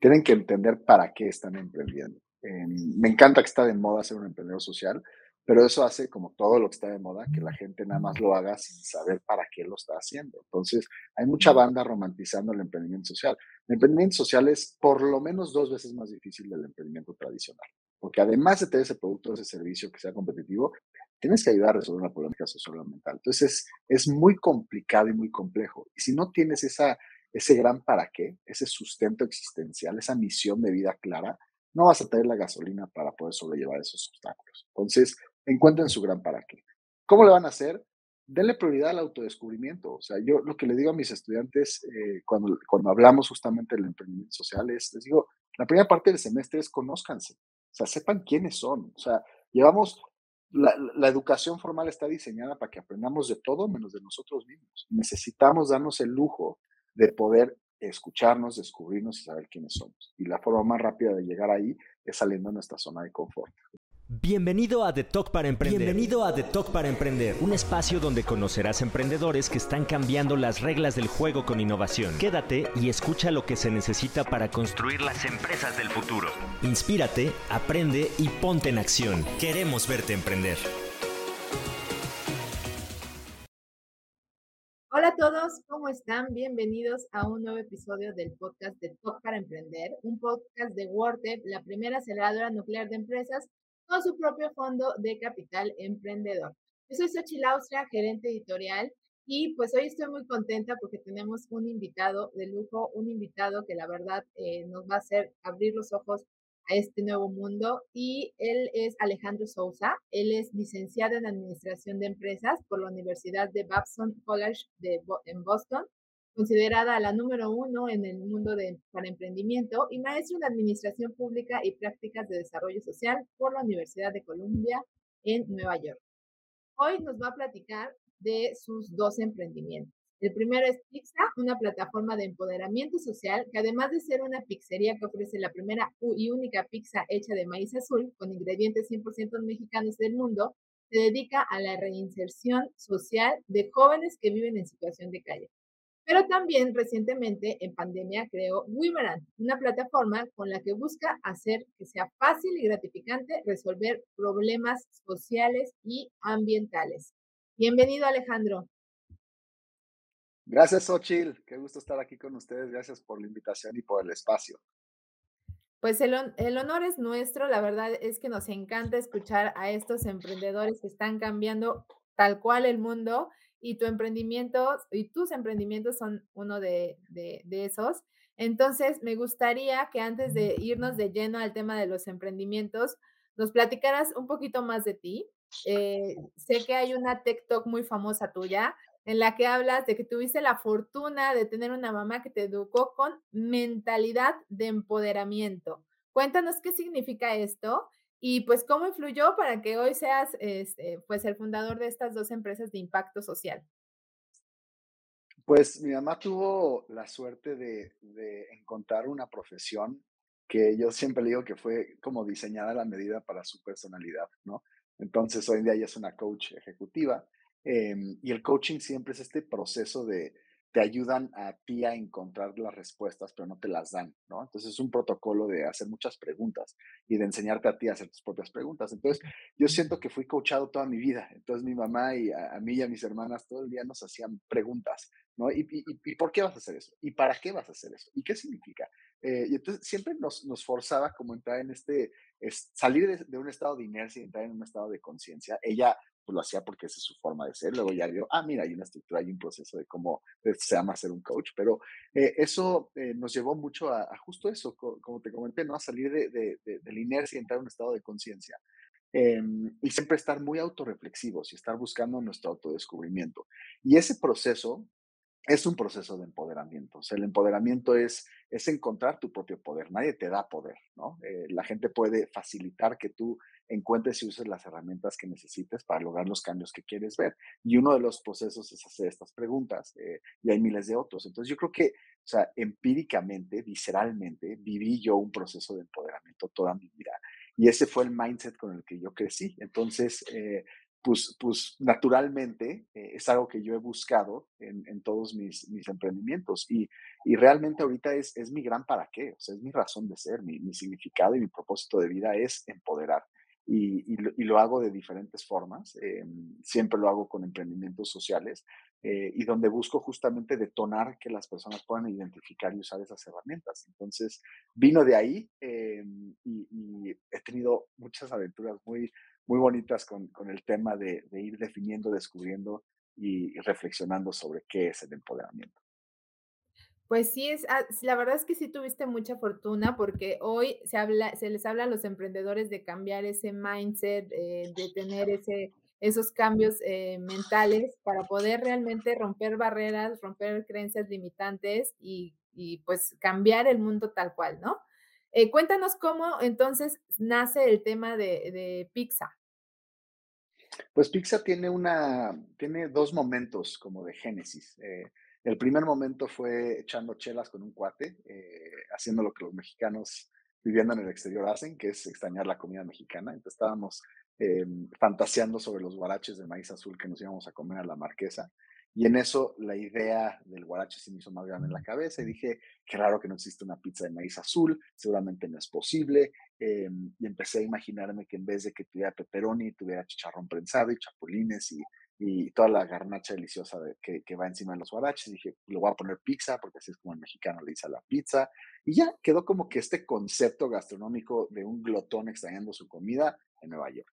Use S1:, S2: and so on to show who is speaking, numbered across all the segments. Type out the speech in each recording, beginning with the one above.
S1: tienen que entender para qué están emprendiendo. me encanta que está de moda ser un emprendedor social, pero eso hace, como todo lo que está de moda, que la gente nada más lo haga sin saber para qué lo está haciendo. Entonces, hay mucha banda romantizando el emprendimiento social. El emprendimiento social es por lo menos dos veces más difícil del emprendimiento tradicional, porque además de tener ese producto o ese servicio que sea competitivo, tienes que ayudar a resolver una problemática social o mental. Entonces, es, muy complicado y muy complejo. Y si no tienes esa, ese gran para qué, ese sustento existencial, esa misión de vida clara, no vas a tener la gasolina para poder sobrellevar esos obstáculos. Entonces, encuentren su gran para qué. ¿Cómo le van a hacer? Denle prioridad al autodescubrimiento. O sea, yo lo que le digo a mis estudiantes eh, cuando, cuando hablamos justamente del emprendimiento social es, les digo, la primera parte del semestre es conózcanse. O sea, sepan quiénes son. O sea, llevamos, la, educación formal está diseñada para que aprendamos de todo menos de nosotros mismos. Necesitamos darnos el lujo de poder escucharnos, descubrirnos y saber quiénes somos. Y la forma más rápida de llegar ahí es saliendo de nuestra zona de confort.
S2: Bienvenido a The Talk para Emprender. Bienvenido a The Talk para Emprender, un espacio donde conocerás emprendedores que están cambiando las reglas del juego con innovación. Quédate y escucha lo que se necesita para construir las empresas del futuro. Inspírate, aprende y ponte en acción. Queremos verte emprender.
S3: Hola a todos, ¿cómo están? Bienvenidos a un nuevo episodio del podcast de Talk para Emprender, un podcast de WordTep, la primera aceleradora nuclear de empresas con su propio fondo de capital emprendedor. Yo soy Xochitl Austria, gerente editorial, y pues hoy estoy muy contenta porque tenemos un invitado de lujo, un invitado que la verdad eh, nos va a hacer abrir los ojos a este nuevo mundo y él es Alejandro Sousa, él es licenciado en Administración de Empresas por la Universidad de Babson College de, en Boston considerada la número uno en el mundo de, para emprendimiento y maestro en Administración Pública y Prácticas de Desarrollo Social por la Universidad de Columbia en Nueva York. Hoy nos va a platicar de sus dos emprendimientos. El primero es Pizza, una plataforma de empoderamiento social que además de ser una pizzería que ofrece la primera y única pizza hecha de maíz azul con ingredientes 100% mexicanos del mundo, se dedica a la reinserción social de jóvenes que viven en situación de calle. Pero también recientemente en pandemia creó Wimeran, una plataforma con la que busca hacer que sea fácil y gratificante resolver problemas sociales y ambientales. Bienvenido Alejandro.
S1: Gracias, Ochil. Qué gusto estar aquí con ustedes. Gracias por la invitación y por el espacio.
S3: Pues el, el, honor es nuestro. La verdad es que nos encanta escuchar a estos emprendedores que están cambiando tal cual el mundo y tu emprendimiento y tus emprendimientos son uno de, esos. Entonces, me gustaría que antes de irnos de lleno al tema de los emprendimientos, nos platicaras un poquito más de ti. Eh, sé que hay una TikTok muy famosa tuya en la que hablas de que tuviste la fortuna de tener una mamá que te educó con mentalidad de empoderamiento. Cuéntanos qué significa esto y pues, ¿cómo influyó para que hoy seas este, pues, el fundador de estas dos empresas de impacto social?
S1: Pues mi mamá tuvo la suerte de, encontrar una profesión que yo siempre le digo que fue como diseñada a la medida para su personalidad, ¿no? Entonces hoy en día ella es una coach ejecutiva em, y el coaching siempre es este proceso de, te ayudan a ti a encontrar las respuestas, pero no te las dan, ¿no? Entonces es un protocolo de hacer muchas preguntas y de enseñarte a ti a hacer tus propias preguntas. Entonces yo siento que fui coachado toda mi vida. Entonces mi mamá y a, mí y a mis hermanas todo el día nos hacían preguntas, ¿no? ¿Y, y, por qué vas a hacer eso? ¿Y para qué vas a hacer eso? ¿Y qué significa? Eh, y entonces siempre nos, nos forzaba como entrar en este, es, salir de, de un estado de inercia y entrar en un estado de conciencia. Ella pues, lo hacía porque esa es su forma de ser. Luego ya vio, ah, mira, hay una estructura, hay un proceso de cómo se llama ser un coach. Pero eh, eso eh, nos llevó mucho a, justo eso, como te comenté, ¿no? A salir de, de, la inercia y entrar en un estado de conciencia. Em, y siempre estar muy autorreflexivos y estar buscando nuestro autodescubrimiento. Y ese proceso es un proceso de empoderamiento. O sea, el empoderamiento es, es encontrar tu propio poder. Nadie te da poder, ¿no? Eh, la gente puede facilitar que tú encuentres y uses las herramientas que necesites para lograr los cambios que quieres ver. Y uno de los procesos es hacer estas preguntas eh, y hay miles de otros. Entonces yo creo que, o sea, empíricamente, visceralmente, viví yo un proceso de empoderamiento toda mi vida. Y ese fue el mindset con el que yo crecí. Entonces, eh, pues, pues naturalmente eh, es algo que yo he buscado en, en todos mis, mis emprendimientos y, y, realmente ahorita es, es mi gran para qué, o sea, es mi razón de ser, mi, mi significado y mi propósito de vida es empoderar. Y, y, lo, y, lo, hago de diferentes formas. Eh, siempre lo hago con emprendimientos sociales eh, y donde busco justamente detonar que las personas puedan identificar y usar esas herramientas. Entonces, vino de ahí y, he tenido muchas aventuras muy, muy bonitas con, con el tema de, de, ir definiendo, descubriendo y reflexionando sobre qué es el empoderamiento.
S3: Pues sí, es, ah, la verdad es que sí tuviste mucha fortuna porque hoy se, habla, se les habla a los emprendedores de cambiar ese mindset, eh, de tener ese, esos cambios eh, mentales para poder realmente romper barreras, romper creencias limitantes y, y pues cambiar el mundo tal cual, ¿no? Eh, cuéntanos cómo entonces nace el tema de, de Pizza.
S1: Pues Pizza tiene, una, tiene dos momentos como de génesis. Eh, el primer momento fue echando chelas con un cuate, eh, haciendo lo que los mexicanos viviendo en el exterior hacen, que es extrañar la comida mexicana. Entonces estábamos eh, fantaseando sobre los guaraches de maíz azul que nos íbamos a comer a la marquesa. Y en eso la idea del guarache se me hizo más grande en la cabeza y dije, qué raro que no existe una pizza de maíz azul, seguramente no es posible. Eh, y empecé a imaginarme que en vez de que tuviera pepperoni, tuviera chicharrón prensado y chapulines y y toda la garnacha deliciosa de, que, que, va encima de los guaraches. Dije, le voy a poner pizza, porque así es como el mexicano le dice a la pizza. Y ya quedó como que este concepto gastronómico de un glotón extrañando su comida en Nueva York.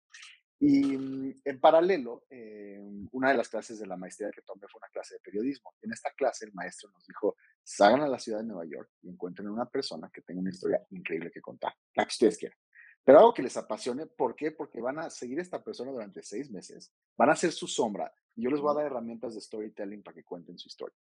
S1: Y mm, en paralelo, eh, una de las clases de la maestría que tomé fue una clase de periodismo. En esta clase el maestro nos dijo, salgan a la ciudad de Nueva York y encuentren una persona que tenga una historia increíble que contar, la que ustedes quieran pero algo que les apasione. ¿Por qué? Porque van a seguir a esta persona durante seis meses, van a ser su sombra y yo les voy a dar herramientas de storytelling para que cuenten su historia.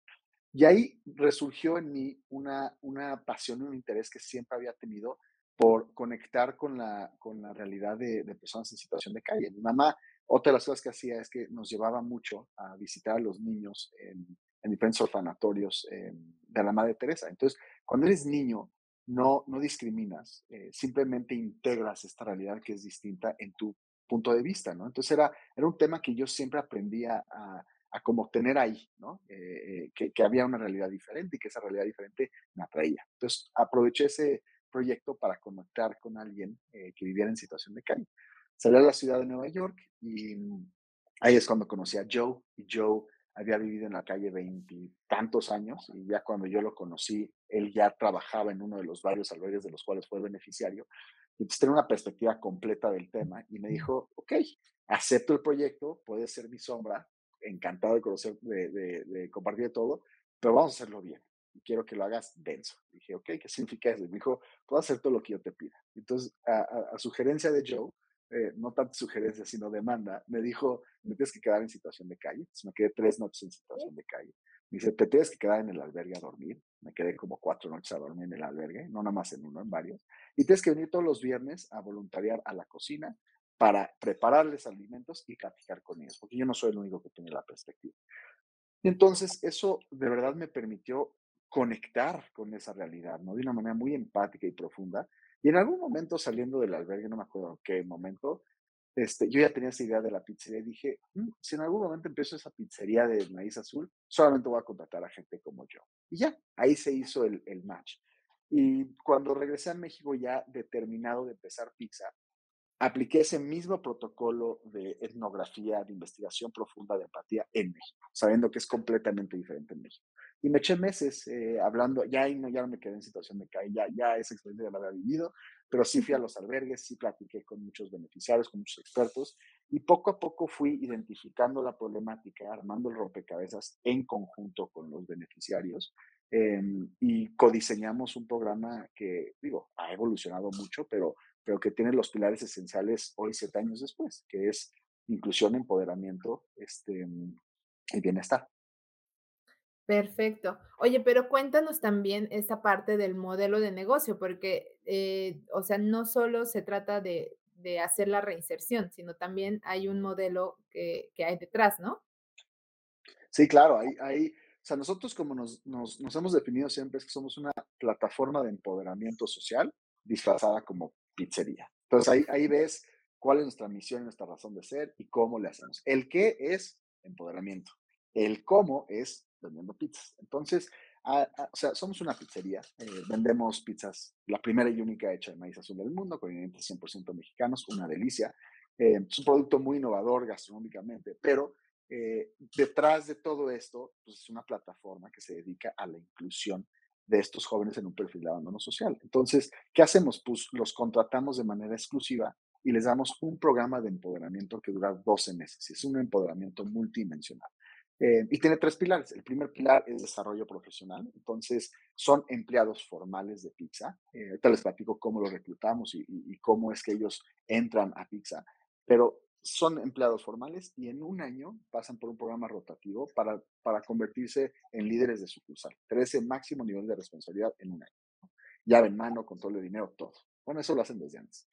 S1: Y ahí resurgió en mí una, una pasión y un interés que siempre había tenido por conectar con la, con la realidad de, de, personas en situación de calle. Mi mamá, otra de las cosas que hacía es que nos llevaba mucho a visitar a los niños en, en diferentes orfanatorios eh, de la Madre Teresa. Entonces, cuando eres niño, no, no discriminas, eh, simplemente integras esta realidad que es distinta en tu punto de vista, ¿no? Entonces era, era un tema que yo siempre aprendía a, a como tener ahí, ¿no? Eh, eh, que, que, había una realidad diferente y que esa realidad diferente me atraía. Entonces aproveché ese proyecto para conectar con alguien eh, que viviera en situación de calle. Salí a la ciudad de Nueva York y mm, ahí es cuando conocí a Joe y Joe había vivido en la calle veintitantos años y ya cuando yo lo conocí, él ya trabajaba en uno de los varios albergues de los cuales fue beneficiario. Entonces tenía una perspectiva completa del tema y me dijo, ok, acepto el proyecto, puede ser mi sombra, encantado de conocer, de, de, de compartir todo, pero vamos a hacerlo bien. Y quiero que lo hagas denso. dije, ok, ¿qué significa eso? Y me dijo, puedo hacer todo lo que yo te pida. Entonces, a, a, a sugerencia de Joe, eh, no tanto sugerencia, sino demanda, me dijo, me tienes que quedar en situación de calle. Entonces me quedé tres noches en situación de calle. Me dice, te tienes que quedar en el albergue a dormir. Me quedé como cuatro noches a dormir en el albergue, no nada más en uno, en varios. Y tienes que venir todos los viernes a voluntariar a la cocina para prepararles alimentos y platicar con ellos, porque yo no soy el único que tiene la perspectiva. Y entonces eso de verdad me permitió conectar con esa realidad, ¿no? De una manera muy empática y profunda, y en algún momento saliendo del albergue, no me acuerdo qué momento, este, yo ya tenía esa idea de la pizzería y dije, mm, si en algún momento empiezo esa pizzería de maíz azul, solamente voy a contratar a gente como yo. Y ya, ahí se hizo el, el match. Y cuando regresé a México ya determinado de empezar pizza, apliqué ese mismo protocolo de etnografía, de investigación profunda, de empatía en México, sabiendo que es completamente diferente en México. Y me eché meses eh, hablando, ya, no, ya no me quedé en situación de calle, ya, ya esa experiencia ya la había vivido, pero sí fui a los albergues, sí platiqué con muchos beneficiarios, con muchos expertos, y poco a poco fui identificando la problemática, armando el rompecabezas en conjunto con los beneficiarios, eh, y codiseñamos un programa que, digo, ha evolucionado mucho, pero pero que tiene los pilares esenciales hoy, siete años después, que es inclusión, empoderamiento este, y bienestar.
S3: Perfecto. Oye, pero cuéntanos también esta parte del modelo de negocio, porque, eh, o sea, no solo se trata de, de, hacer la reinserción, sino también hay un modelo que, que hay detrás, ¿no?
S1: Sí, claro, hay, o sea, nosotros como nos, nos, hemos definido siempre es que somos una plataforma de empoderamiento social disfrazada como pizzería. Entonces ahí, ahí ves cuál es nuestra misión nuestra razón de ser y cómo le hacemos. El qué es empoderamiento. El cómo es vendiendo pizzas. Entonces, o sea, somos una pizzería, eh, vendemos pizzas, la primera y única hecha de maíz azul del mundo, con ingredientes 100% mexicanos, una delicia. Eh, es un producto muy innovador gastronómicamente, pero eh, detrás de todo esto, pues es una plataforma que se dedica a la inclusión de estos jóvenes en un perfil de abandono social. Entonces, ¿qué hacemos? Pues los contratamos de manera exclusiva y les damos un programa de empoderamiento que dura 12 meses. Es un empoderamiento multidimensional. Eh, y tiene tres pilares. El primer pilar es desarrollo profesional. Entonces, son empleados formales de Pizza. Eh, ahorita les platico cómo los reclutamos y, y, cómo es que ellos entran a Pizza. Pero son empleados formales y en un año pasan por un programa rotativo para, para convertirse en líderes de sucursal. Crece máximo nivel de responsabilidad en un año. Llave en mano, control de dinero, todo. Bueno, eso lo hacen desde antes.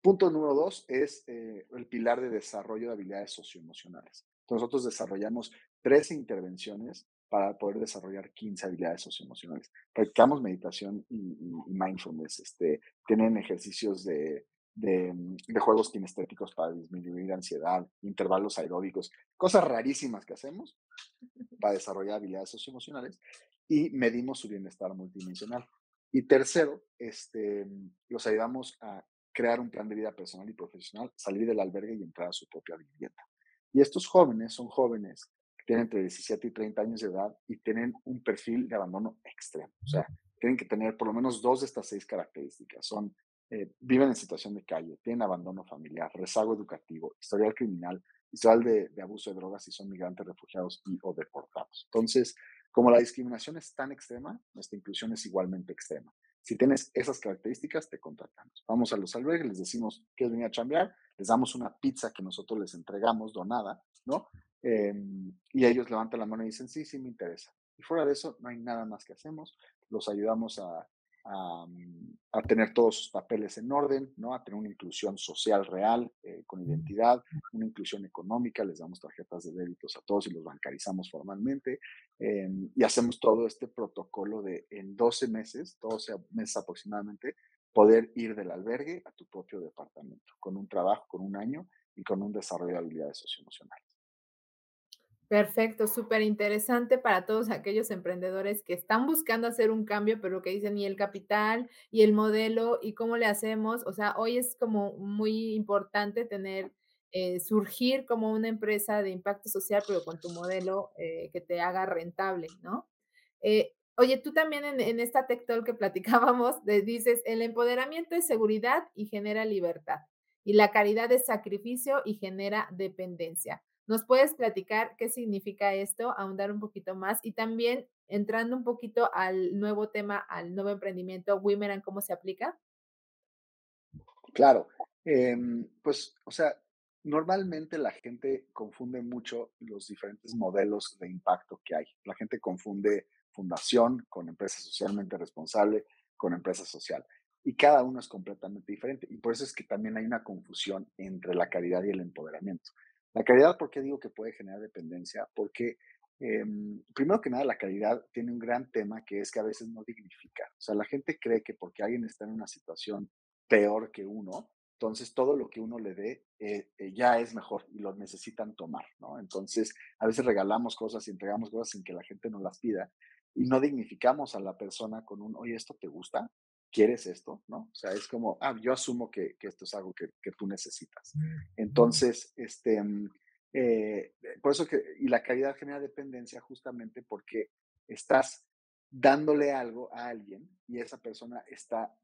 S1: Punto número dos es eh, el pilar de desarrollo de habilidades socioemocionales. Entonces, nosotros desarrollamos 13 intervenciones para poder desarrollar 15 habilidades socioemocionales. Practicamos meditación y, mindfulness. Este, tienen ejercicios de, de, de, juegos kinestéticos para disminuir ansiedad, intervalos aeróbicos, cosas rarísimas que hacemos para desarrollar habilidades socioemocionales y medimos su bienestar multidimensional. Y tercero, este, los ayudamos a crear un plan de vida personal y profesional, salir del albergue y entrar a su propia vivienda. Y estos jóvenes son jóvenes tienen entre 17 y 30 años de edad y tienen un perfil de abandono extremo. O sea, tienen que tener por lo menos dos de estas seis características. Son, eh, viven en situación de calle, tienen abandono familiar, rezago educativo, historial criminal, historial de, de abuso de drogas y son migrantes, refugiados y o deportados. Entonces, como la discriminación es tan extrema, nuestra inclusión es igualmente extrema. Si tienes esas características, te contratamos. Vamos a los albergues, les decimos que es venir a chambear, les damos una pizza que nosotros les entregamos donada, ¿no? Em, y ellos levantan la mano y dicen, sí, sí, me interesa. Y fuera de eso, no hay nada más que hacemos. Los ayudamos a, mm, a, tener todos sus papeles en orden, ¿no? a tener una inclusión social real, eh, con identidad, una inclusión económica, les damos tarjetas de débitos a todos y los bancarizamos formalmente. Em, y hacemos todo este protocolo de en 12 meses, 12 meses aproximadamente, poder ir del albergue a tu propio departamento, con un trabajo, con un año y con un desarrollo de habilidades socioemocionales.
S3: Perfecto, súper interesante para todos aquellos emprendedores que están buscando hacer un cambio, pero que dicen, y el capital, y el modelo, y cómo le hacemos. O sea, hoy es como muy importante tener, eh, surgir como una empresa de impacto social, pero con tu modelo eh, que te haga rentable, ¿no? Eh, oye, tú también en, en esta Tech Talk que platicábamos, dices, el empoderamiento es seguridad y genera libertad, y la caridad es sacrificio y genera dependencia. ¿Nos puedes platicar qué significa esto, ahondar un poquito más y también entrando un poquito al nuevo tema, al nuevo emprendimiento, Women cómo se aplica?
S1: Claro, em, pues, o sea, normalmente la gente confunde mucho los diferentes modelos de impacto que hay. La gente confunde fundación con empresa socialmente responsable con empresa social. Y cada uno es completamente diferente. Y por eso es que también hay una confusión entre la caridad y el empoderamiento. La calidad, ¿por qué digo que puede generar dependencia? Porque, em, primero que nada, la calidad tiene un gran tema que es que a veces no dignifica. O sea, la gente cree que porque alguien está en una situación peor que uno, entonces todo lo que uno le dé eh, eh, ya es mejor y lo necesitan tomar, ¿no? Entonces, a veces regalamos cosas y entregamos cosas sin que la gente nos las pida y no dignificamos a la persona con un, oye, ¿esto te gusta? ¿Quieres esto? ¿No? O sea, es como, ah, yo asumo que, esto es algo que, tú necesitas. Mm, Entonces, este, mm, eh, por eso que, y la calidad genera dependencia justamente porque estás dándole algo a alguien y esa persona está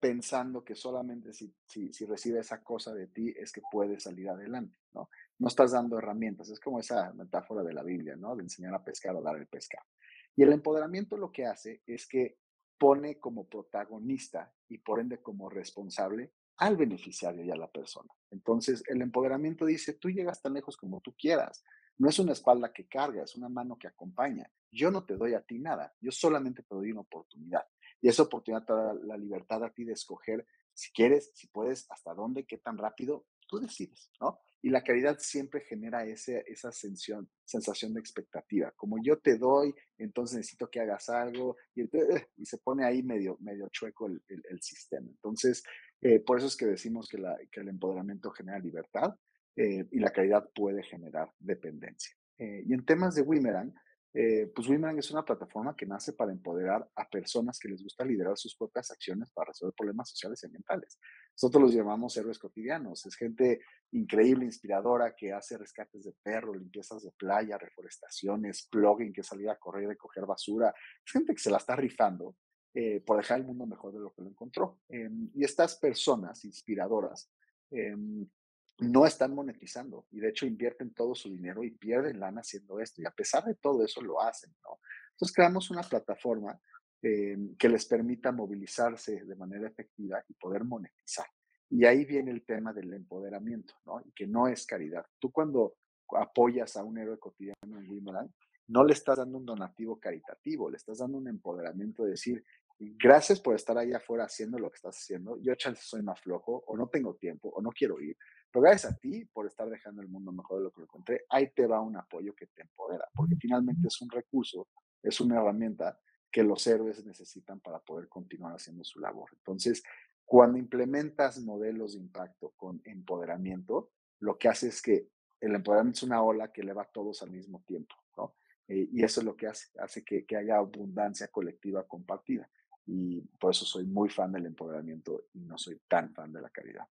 S1: pensando que solamente si, si, si, recibe esa cosa de ti es que puede salir adelante, ¿no? No estás dando herramientas, es como esa metáfora de la Biblia, ¿no? De enseñar a pescar o dar el pescado. Y el empoderamiento lo que hace es que pone como protagonista y por ende como responsable al beneficiario y a la persona. Entonces, el empoderamiento dice, tú llegas tan lejos como tú quieras. No es una espalda que carga, es una mano que acompaña. Yo no te doy a ti nada, yo solamente te doy una oportunidad. Y esa oportunidad te da la libertad a ti de escoger si quieres, si puedes, hasta dónde, qué tan rápido, tú decides, ¿no? Y la caridad siempre genera ese, esa sensación, sensación de expectativa. Como yo te doy, entonces necesito que hagas algo y, se pone ahí medio, medio chueco el, el, sistema. Entonces, Eh, por eso es que decimos que, el empoderamiento genera libertad eh, y la caridad puede generar dependencia. Eh, y en temas de Wimerang, eh, pues Wimerang es una plataforma que nace para empoderar a personas que les gusta liderar sus propias acciones para resolver problemas sociales y ambientales. Nosotros los llamamos héroes cotidianos. Es gente increíble, inspiradora, que hace rescates de perros, limpiezas de playa, reforestaciones, plugging, que salir a correr y coger basura. Es gente que se la está rifando eh, por dejar el mundo mejor de lo que lo encontró. Em, y estas personas inspiradoras em, no están monetizando y de hecho invierten todo su dinero y pierden lana haciendo esto y a pesar de todo eso lo hacen, ¿no? Entonces creamos una plataforma eh, que les permita movilizarse de manera efectiva y poder monetizar. Y ahí viene el tema del empoderamiento, ¿no? Y que no es caridad. Tú cuando apoyas a un héroe cotidiano en Wimbledon, no le estás dando un donativo caritativo, le estás dando un empoderamiento de decir, gracias por estar ahí afuera haciendo lo que estás haciendo, yo chance soy más flojo, o no tengo tiempo, o no quiero ir, pero gracias a ti por estar dejando el mundo mejor de lo que lo encontré, ahí te va un apoyo que te empodera, porque finalmente es un recurso, es una herramienta que los héroes necesitan para poder continuar haciendo su labor. Entonces, cuando implementas modelos de impacto con empoderamiento, lo que hace es que el empoderamiento es una ola que eleva a todos al mismo tiempo, ¿no? Eh, y eso es lo que hace, hace que, que haya abundancia colectiva compartida. Y por eso soy muy fan del empoderamiento y no soy tan fan de la caridad.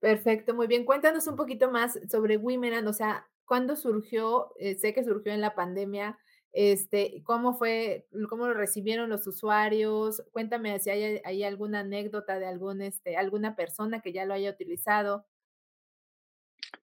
S3: Perfecto, muy bien. Cuéntanos un poquito más sobre Women, o sea, ¿cuándo surgió? Eh, sé que surgió en la pandemia. Este, ¿cómo fue, cómo lo recibieron los usuarios? Cuéntame si hay, hay alguna anécdota de algún, este, alguna persona que ya lo haya utilizado.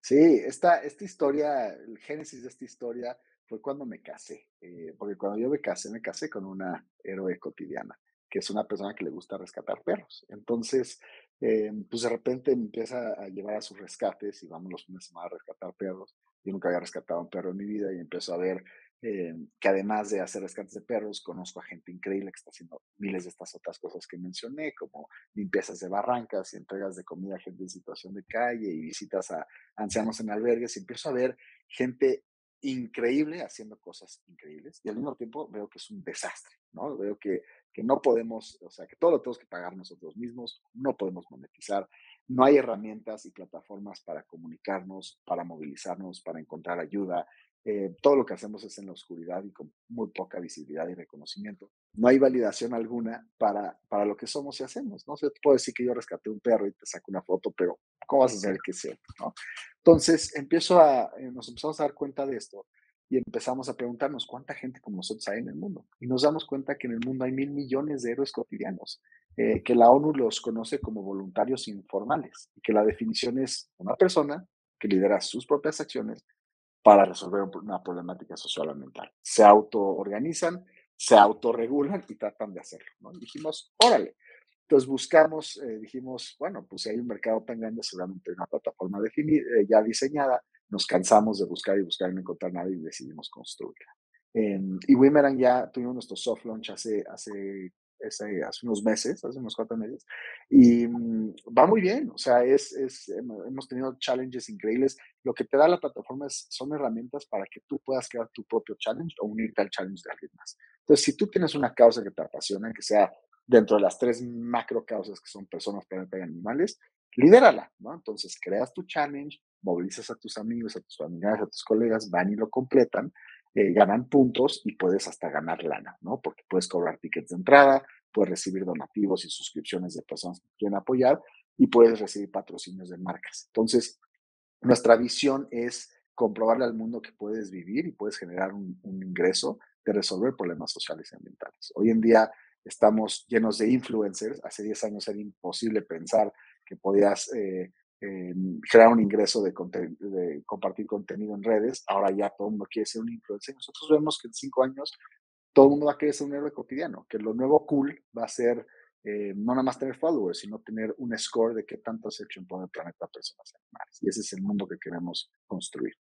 S1: Sí, esta, esta historia, el génesis de esta historia fue cuando me casé, eh, porque cuando yo me casé, me casé con una héroe cotidiana, que es una persona que le gusta rescatar perros. Entonces, eh, pues de repente empieza a llevar a sus rescates y vamos los fines de semana a rescatar perros. Yo nunca había rescatado un perro en mi vida y empiezo a ver eh, que además de hacer rescates de perros, conozco a gente increíble que está haciendo miles de estas otras cosas que mencioné, como limpiezas de barrancas y entregas de comida a gente en situación de calle y visitas a ancianos en albergues. Y empiezo a ver gente increíble haciendo cosas increíbles y al mismo tiempo veo que es un desastre, ¿no? Veo que, que no podemos, o sea, que todo lo tenemos que pagar nosotros mismos, no podemos monetizar, no hay herramientas y plataformas para comunicarnos, para movilizarnos, para encontrar ayuda. Eh, todo lo que hacemos es en la oscuridad y con muy poca visibilidad y reconocimiento. No hay validación alguna para, para lo que somos y hacemos. No se puede decir que yo rescaté un perro y te saco una foto, pero ¿cómo vas a saber que es cierto? ¿no? Entonces, empiezo a, eh, nos empezamos a dar cuenta de esto y empezamos a preguntarnos cuánta gente como nosotros hay en el mundo. Y nos damos cuenta que en el mundo hay mil millones de héroes cotidianos, eh, que la ONU los conoce como voluntarios informales y que la definición es una persona que lidera sus propias acciones para resolver una problemática social ambiental. Se autoorganizan, se autorregulan y tratan de hacerlo. ¿no? dijimos, órale. Entonces buscamos, eh, dijimos, bueno, pues si hay un mercado tan grande, seguramente hay una plataforma eh, ya diseñada. Nos cansamos de buscar y buscar y no encontrar nada y decidimos construirla. y Wimerang ya tuvimos nuestro soft launch hace, hace hace unos meses, hace unos cuatro meses, y mm, va muy bien, o sea, es, es, hemos tenido challenges increíbles. Lo que te da la plataforma es, son herramientas para que tú puedas crear tu propio challenge o unirte al challenge de alguien más. Entonces, si tú tienes una causa que te apasiona, que sea dentro de las tres macro causas que son personas, planeta y animales, lidérala, ¿no? Entonces, creas tu challenge, movilizas a tus amigos, a tus familiares, a tus colegas, van y lo completan, eh, ganan puntos y puedes hasta ganar lana, ¿no? Porque puedes cobrar tickets de entrada, puedes recibir donativos y suscripciones de personas que quieren apoyar y puedes recibir patrocinios de marcas. Entonces, nuestra visión es comprobarle al mundo que puedes vivir y puedes generar un, ingreso de resolver problemas sociales y ambientales. Hoy en día estamos llenos de influencers. Hace 10 años era imposible pensar que podías eh, crear un ingreso de, de, compartir contenido en redes. Ahora ya todo el mundo quiere ser un influencer. Nosotros vemos que en cinco años todo el mundo va a querer ser un héroe cotidiano, que lo nuevo cool va a ser eh, no nada más tener followers, sino tener un score de qué tanto has hecho en todo el planeta personas y animales. Y ese es el mundo que queremos construir.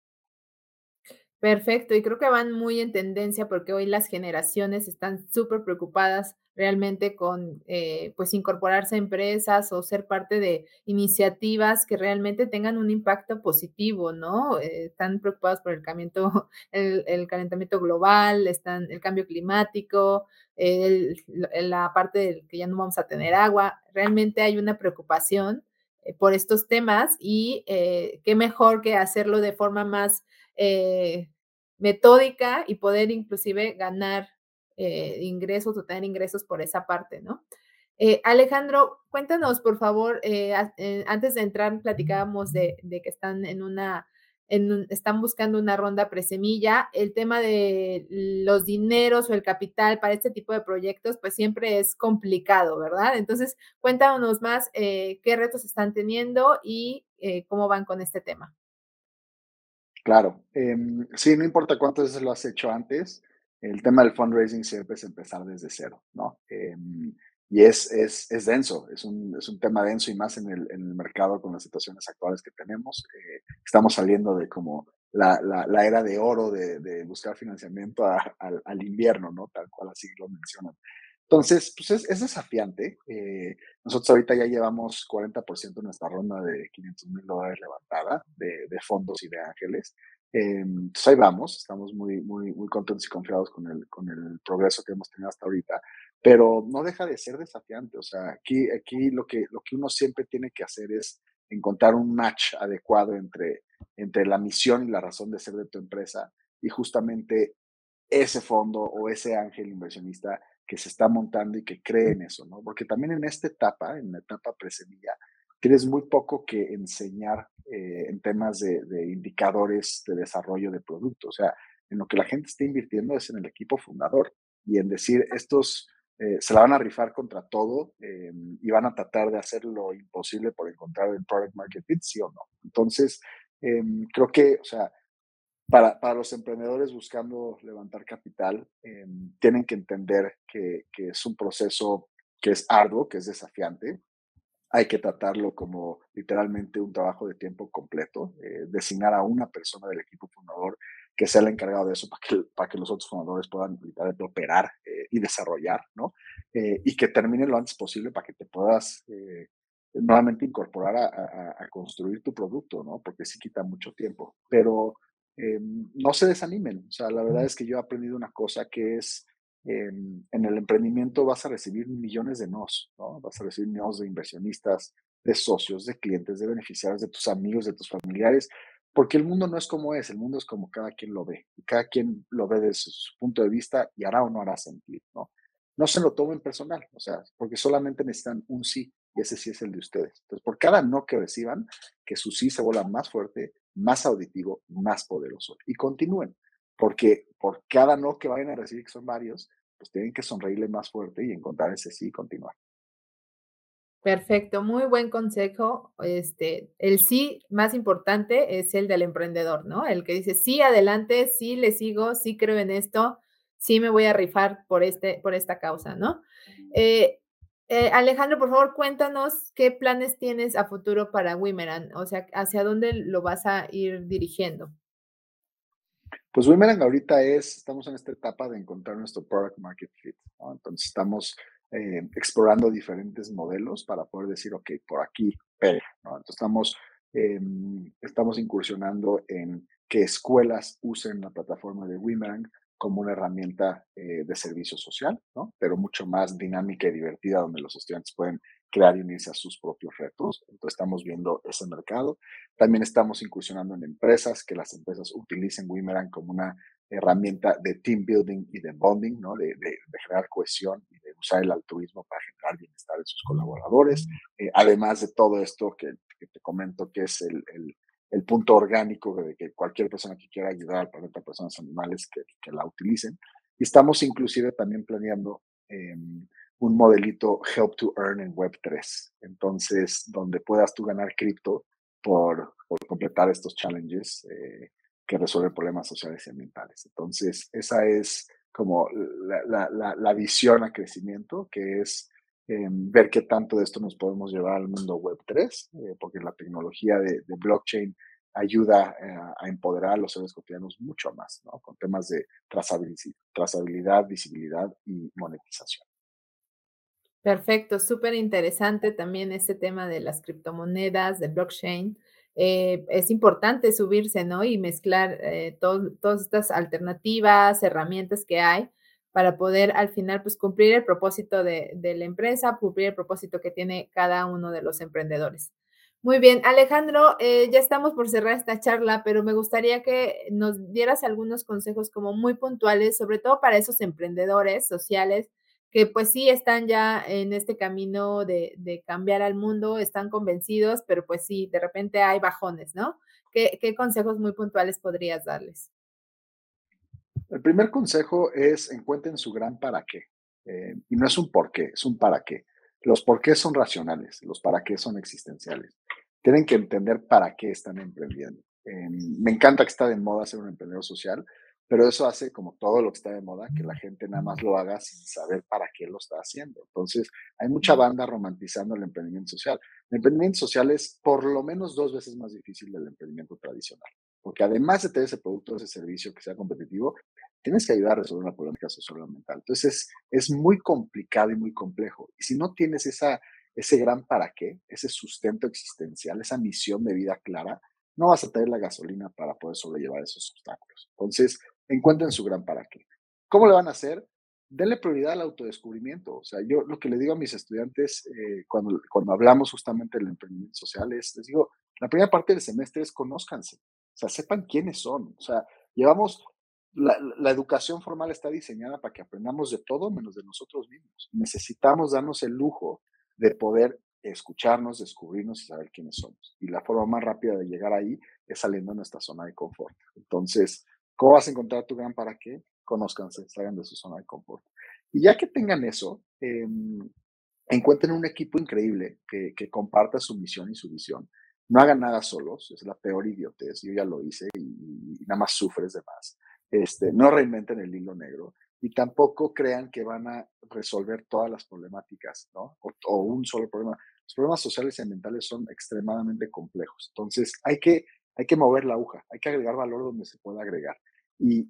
S3: Perfecto, y creo que van muy en tendencia porque hoy las generaciones están súper preocupadas realmente con, eh, pues, incorporarse a empresas o ser parte de iniciativas que realmente tengan un impacto positivo, ¿no? Eh, están preocupados por el el, el calentamiento global, están el cambio climático, el, la parte de que ya no vamos a tener agua. Realmente hay una preocupación eh, por estos temas y eh, qué mejor que hacerlo de forma más eh, metódica y poder inclusive ganar eh, ingresos o tener ingresos por esa parte, ¿no? Eh, Alejandro, cuéntanos, por favor, antes de entrar, platicábamos de, que están en una, están buscando una ronda presemilla. El tema de los dineros o el capital para este tipo de proyectos, pues siempre es complicado, ¿verdad? Entonces, cuéntanos más qué retos están teniendo y cómo van con este tema.
S1: Claro, em, sí, no importa cuántas veces lo has hecho antes, el tema del fundraising siempre es empezar desde cero, ¿no? Em, y es, es, es denso, es un, es un tema denso y más en el, en el mercado con las situaciones actuales que tenemos. Eh, estamos saliendo de como la, la, la era de oro de, de buscar financiamiento a, al, al invierno, ¿no? Tal cual así lo mencionan. Entonces, pues es, es desafiante. Eh, nosotros ahorita ya llevamos 40% de nuestra ronda de 500 mil dólares levantada de, de, fondos y de ángeles. Eh, entonces ahí vamos, estamos muy, muy, muy contentos y confiados con el, con el progreso que hemos tenido hasta ahorita, pero no deja de ser desafiante. O sea, aquí, aquí lo, que, lo que uno siempre tiene que hacer es encontrar un match adecuado entre, entre la misión y la razón de ser de tu empresa y justamente ese fondo o ese ángel inversionista que se está montando y que cree en eso, ¿no? Porque también en esta etapa, en la etapa presemilla, tienes muy poco que enseñar eh, en temas de, indicadores de desarrollo de producto. O sea, en lo que la gente está invirtiendo es en el equipo fundador y en decir, estos eh, se la van a rifar contra todo eh, y van a tratar de hacer lo imposible por encontrar el product market fit, sí o no. Entonces, creo que, o sea, para, para, los emprendedores buscando levantar capital, eh, tienen que entender que, que, es un proceso que es arduo, que es desafiante. Hay que tratarlo como literalmente un trabajo de tiempo completo, eh, designar a una persona del equipo fundador que sea el encargado de eso para que, para que los otros fundadores puedan literalmente operar eh, y desarrollar, ¿no? Eh, y que termine lo antes posible para que te puedas eh, nuevamente incorporar a, a, a, construir tu producto, ¿no? Porque sí quita mucho tiempo. Pero eh, no se desanimen. O sea, la verdad es que yo he aprendido una cosa que es, eh, en el emprendimiento vas a recibir millones de nos, ¿no? Vas a recibir nos de inversionistas, de socios, de clientes, de beneficiarios, de tus amigos, de tus familiares, porque el mundo no es como es, el mundo es como cada quien lo ve, y cada quien lo ve desde su punto de vista y hará o no hará sentido, ¿no? No se lo tomen personal, o sea, porque solamente necesitan un sí, y ese sí es el de ustedes. Entonces, por cada no que reciban, que su sí se vuelva más fuerte, más auditivo, más poderoso. Y continúen, porque por cada no que vayan a recibir, que son varios, pues tienen que sonreírle más fuerte y encontrar ese sí y continuar.
S3: Perfecto, muy buen consejo. Este, el sí más importante es el del emprendedor, ¿no? El que dice, sí, adelante, sí, le sigo, sí creo en esto, sí me voy a rifar por, este, por esta causa, ¿no? Eh, eh, Alejandro, por favor, cuéntanos qué planes tienes a futuro para Wimeran, o sea, hacia dónde lo vas a ir dirigiendo.
S1: Pues Wimeran ahorita es, estamos en esta etapa de encontrar nuestro product market fit, ¿no? Entonces estamos eh, explorando diferentes modelos para poder decir, ok, por aquí pega, ¿no? Entonces estamos, eh, estamos incursionando en que escuelas usen la plataforma de Wimerang como una herramienta eh, de servicio social, ¿no? Pero mucho más dinámica y divertida, donde los estudiantes pueden crear y unirse a sus propios retos. Entonces estamos viendo ese mercado. También estamos incursionando en empresas, que las empresas utilicen Wimerang como una herramienta de team building y de bonding, ¿no? De, de, de, generar cohesión y de usar el altruismo para generar bienestar en sus colaboradores. Eh, además de todo esto que, que, te comento que es el, el el punto orgánico de que cualquier persona que quiera ayudar al planeta, personas, animales, que, la utilicen. Y estamos inclusive también planeando eh, un modelito Help to Earn en Web3. Entonces, donde puedas tú ganar cripto por, por, completar estos challenges eh, que resuelven problemas sociales y ambientales. Entonces, esa es como la, la, la visión a crecimiento, que es eh, ver qué tanto de esto nos podemos llevar al mundo web 3, eh, porque la tecnología de, blockchain ayuda a empoderar a los seres cotidianos mucho más, ¿no? Con temas de trazabilidad, visibilidad y monetización.
S3: Perfecto, súper interesante también este tema de las criptomonedas, de blockchain. Eh, es importante subirse, ¿no? Y mezclar eh, todas estas alternativas, herramientas que hay para poder al final, pues, cumplir el propósito de, de la empresa, cumplir el propósito que tiene cada uno de los emprendedores. Muy bien, Alejandro, eh, ya estamos por cerrar esta charla, pero me gustaría que nos dieras algunos consejos como muy puntuales, sobre todo para esos emprendedores sociales que pues sí están ya en este camino de, cambiar al mundo, están convencidos, pero pues sí, de repente hay bajones, ¿no? ¿Qué, consejos muy puntuales podrías darles?
S1: El primer consejo es encuentren su gran para qué. Eh, y no es un por qué, es un para qué. Los por qué son racionales, los para qué son existenciales. Tienen que entender para qué están emprendiendo. Eh, me encanta que está de moda ser un emprendedor social, pero eso hace, como todo lo que está de moda, que la gente nada más lo haga sin saber para qué lo está haciendo. Entonces, hay mucha banda romantizando el emprendimiento social. El emprendimiento social es por lo menos dos veces más difícil del emprendimiento tradicional, porque además de tener ese producto o ese servicio que sea competitivo, tienes que ayudar a resolver una problemática mental. Entonces, es, muy complicado y muy complejo. Y si no tienes esa, ese gran para qué, ese sustento existencial, esa misión de vida clara, no vas a tener la gasolina para poder sobrellevar esos obstáculos. Entonces, encuentren su gran para qué. ¿Cómo le van a hacer? Denle prioridad al autodescubrimiento. O sea, yo lo que le digo a mis estudiantes eh, cuando, cuando hablamos justamente del emprendimiento social es, les digo, la primera parte del semestre es conózcanse. O sea, sepan quiénes son. O sea, llevamos, la, educación formal está diseñada para que aprendamos de todo menos de nosotros mismos. Necesitamos darnos el lujo de poder escucharnos, descubrirnos y saber quiénes somos. Y la forma más rápida de llegar ahí es saliendo de nuestra zona de confort. Entonces, ¿Cómo vas a encontrar tu gran para qué? Conózcanse, salgan de su zona de confort. Y ya que tengan eso, em, encuentren un equipo increíble que, comparta su misión y su visión. No hagan nada solos, es la peor idiotez. Yo ya lo hice y, nada más sufres de más. Este, no reinventen el hilo negro y tampoco crean que van a resolver todas las problemáticas, ¿no? O, un solo problema. Los problemas sociales y mentales son extremadamente complejos. Entonces, hay que hay que mover la aguja, hay que agregar valor donde se pueda agregar. Y,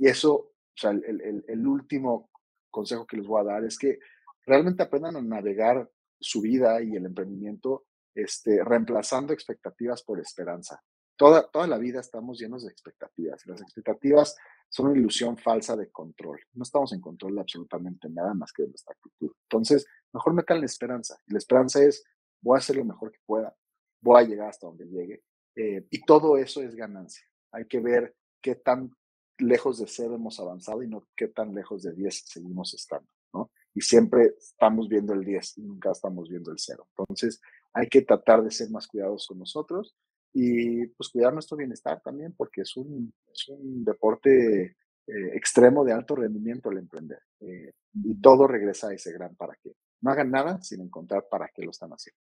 S1: eso, o sea, el, último consejo que les voy a dar es que realmente aprendan a navegar su vida y el emprendimiento este, reemplazando expectativas por esperanza. Toda, toda la vida estamos llenos de expectativas. Las expectativas son una ilusión falsa de control. No estamos en control de absolutamente nada más que de nuestra actitud. Entonces, mejor metan la esperanza. La esperanza es, voy a hacer lo mejor que pueda, voy a llegar hasta donde llegue eh, y todo eso es ganancia. Hay que ver qué tan lejos de cero hemos avanzado y no qué tan lejos de 10 seguimos estando, ¿no? Y siempre estamos viendo el 10 y nunca estamos viendo el cero. Entonces, hay que tratar de ser más cuidadosos con nosotros y pues cuidar nuestro bienestar también, porque es un, es un deporte eh, extremo de alto rendimiento el emprender. Eh, y todo regresa a ese gran para qué. No hagan nada sin encontrar para qué lo están haciendo.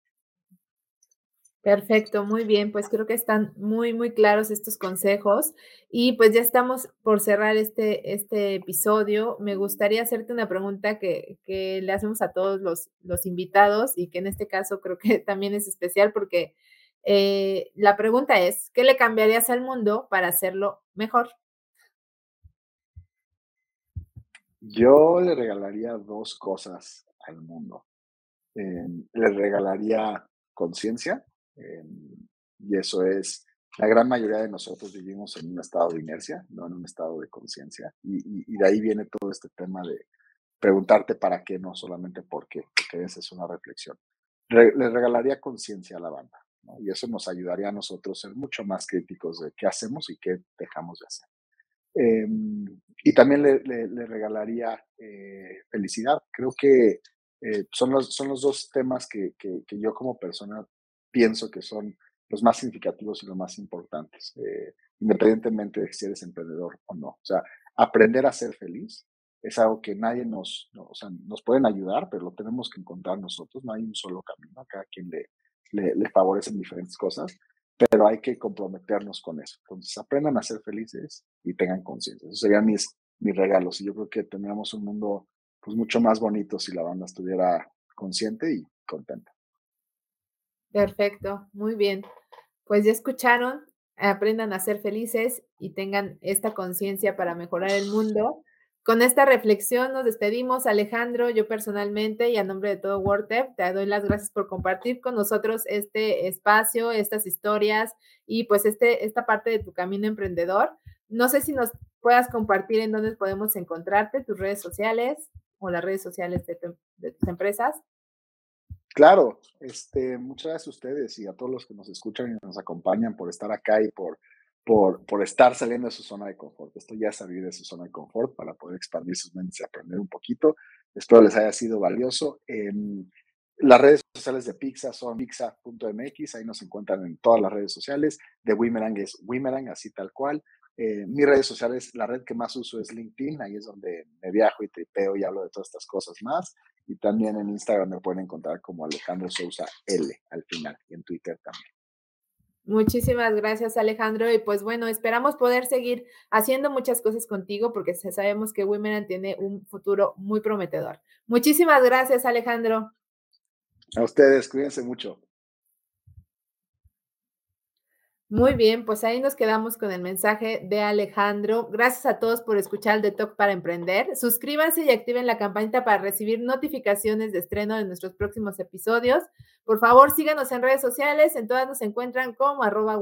S3: Perfecto, muy bien, pues creo que están muy, muy claros estos consejos y pues ya estamos por cerrar este, este episodio. Me gustaría hacerte una pregunta que, que le hacemos a todos los, los, invitados y que en este caso creo que también es especial porque eh, la pregunta es, ¿qué le cambiarías al mundo para hacerlo mejor?
S1: Yo le regalaría dos cosas al mundo. Eh, le regalaría conciencia Em, y eso es, la gran mayoría de nosotros vivimos en un estado de inercia, no en un estado de conciencia. Y, de ahí viene todo este tema de preguntarte para qué, no solamente por qué, porque esa es una reflexión. le regalaría conciencia a la banda, y eso nos ayudaría a nosotros ser mucho más críticos de qué hacemos y qué dejamos de hacer. Em, y también le, le, regalaría eh, felicidad. Creo que eh, son, los, son los dos temas que, que, que, yo como persona pienso que son los más significativos y los más importantes, eh, independientemente de si eres emprendedor o no. O sea, aprender a ser feliz es algo que nadie nos, o sea, nos pueden ayudar, pero lo tenemos que encontrar nosotros. No hay un solo camino, a cada quien le, le, favorecen diferentes cosas, pero hay que comprometernos con eso. Entonces, aprendan a ser felices y tengan conciencia. Esos serían mis, mis regalos. Y yo creo que tendríamos un mundo pues, mucho más bonito si la banda estuviera consciente y contenta.
S3: Perfecto, muy bien. Pues ya escucharon, aprendan a ser felices y tengan esta conciencia para mejorar el mundo. Con esta reflexión nos despedimos, Alejandro, yo personalmente y a nombre de todo WordTep, te doy las gracias por compartir con nosotros este espacio, estas historias y pues este, esta parte de tu camino emprendedor. No sé si nos puedas compartir en dónde podemos encontrarte, tus redes sociales o las redes sociales de, de tus empresas.
S1: Claro, este, muchas gracias a ustedes y a todos los que nos escuchan y nos acompañan por estar acá y por por, por estar saliendo de su zona de confort. Esto ya de su zona de confort para poder expandir sus mentes y aprender un poquito. Espero les haya sido valioso. las redes sociales de Pixa son pixa.mx, ahí nos encuentran en todas las redes sociales. De Wimerang es Wimerang, así tal cual. Eh, mis redes sociales, la red que más uso es LinkedIn, ahí es donde me viajo y tripeo y hablo de todas estas cosas más. Y también en Instagram me pueden encontrar como Alejandro Sousa L al final y en Twitter también.
S3: Muchísimas gracias, Alejandro. Y pues bueno, esperamos poder seguir haciendo muchas cosas contigo porque sabemos que Women tiene un futuro muy prometedor. Muchísimas gracias, Alejandro.
S1: A ustedes, cuídense mucho.
S3: Muy bien, pues ahí nos quedamos con el mensaje de Alejandro. Gracias a todos por escuchar el The Talk para Emprender. Suscríbanse y activen la campanita para recibir notificaciones de estreno de nuestros próximos episodios. Por favor, síganos en redes sociales. En todas nos encuentran como arroba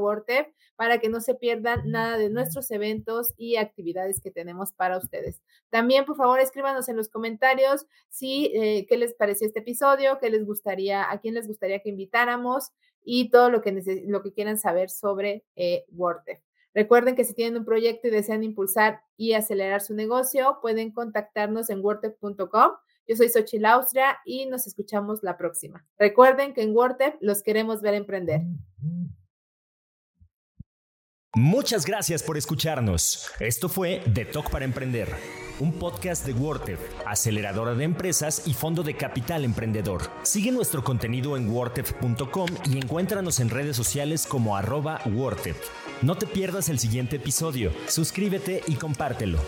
S3: para que no se pierdan nada de nuestros eventos y actividades que tenemos para ustedes. También, por favor, escríbanos en los comentarios si eh, qué les pareció este episodio, qué les gustaría, a quién les gustaría que invitáramos y todo lo que, lo que quieran saber sobre eh, Recuerden que si tienen un proyecto y desean impulsar y acelerar su negocio, pueden contactarnos en wordtep.com. Yo soy Xochitl Austria y nos escuchamos la próxima. Recuerden que en WordTep los queremos ver emprender.
S2: Muchas gracias por escucharnos. Esto fue The Talk para Emprender un podcast de WordTech, aceleradora de empresas y fondo de capital emprendedor. Sigue nuestro contenido en wordtech.com y encuéntranos en redes sociales como arroba No te pierdas el siguiente episodio, suscríbete y compártelo.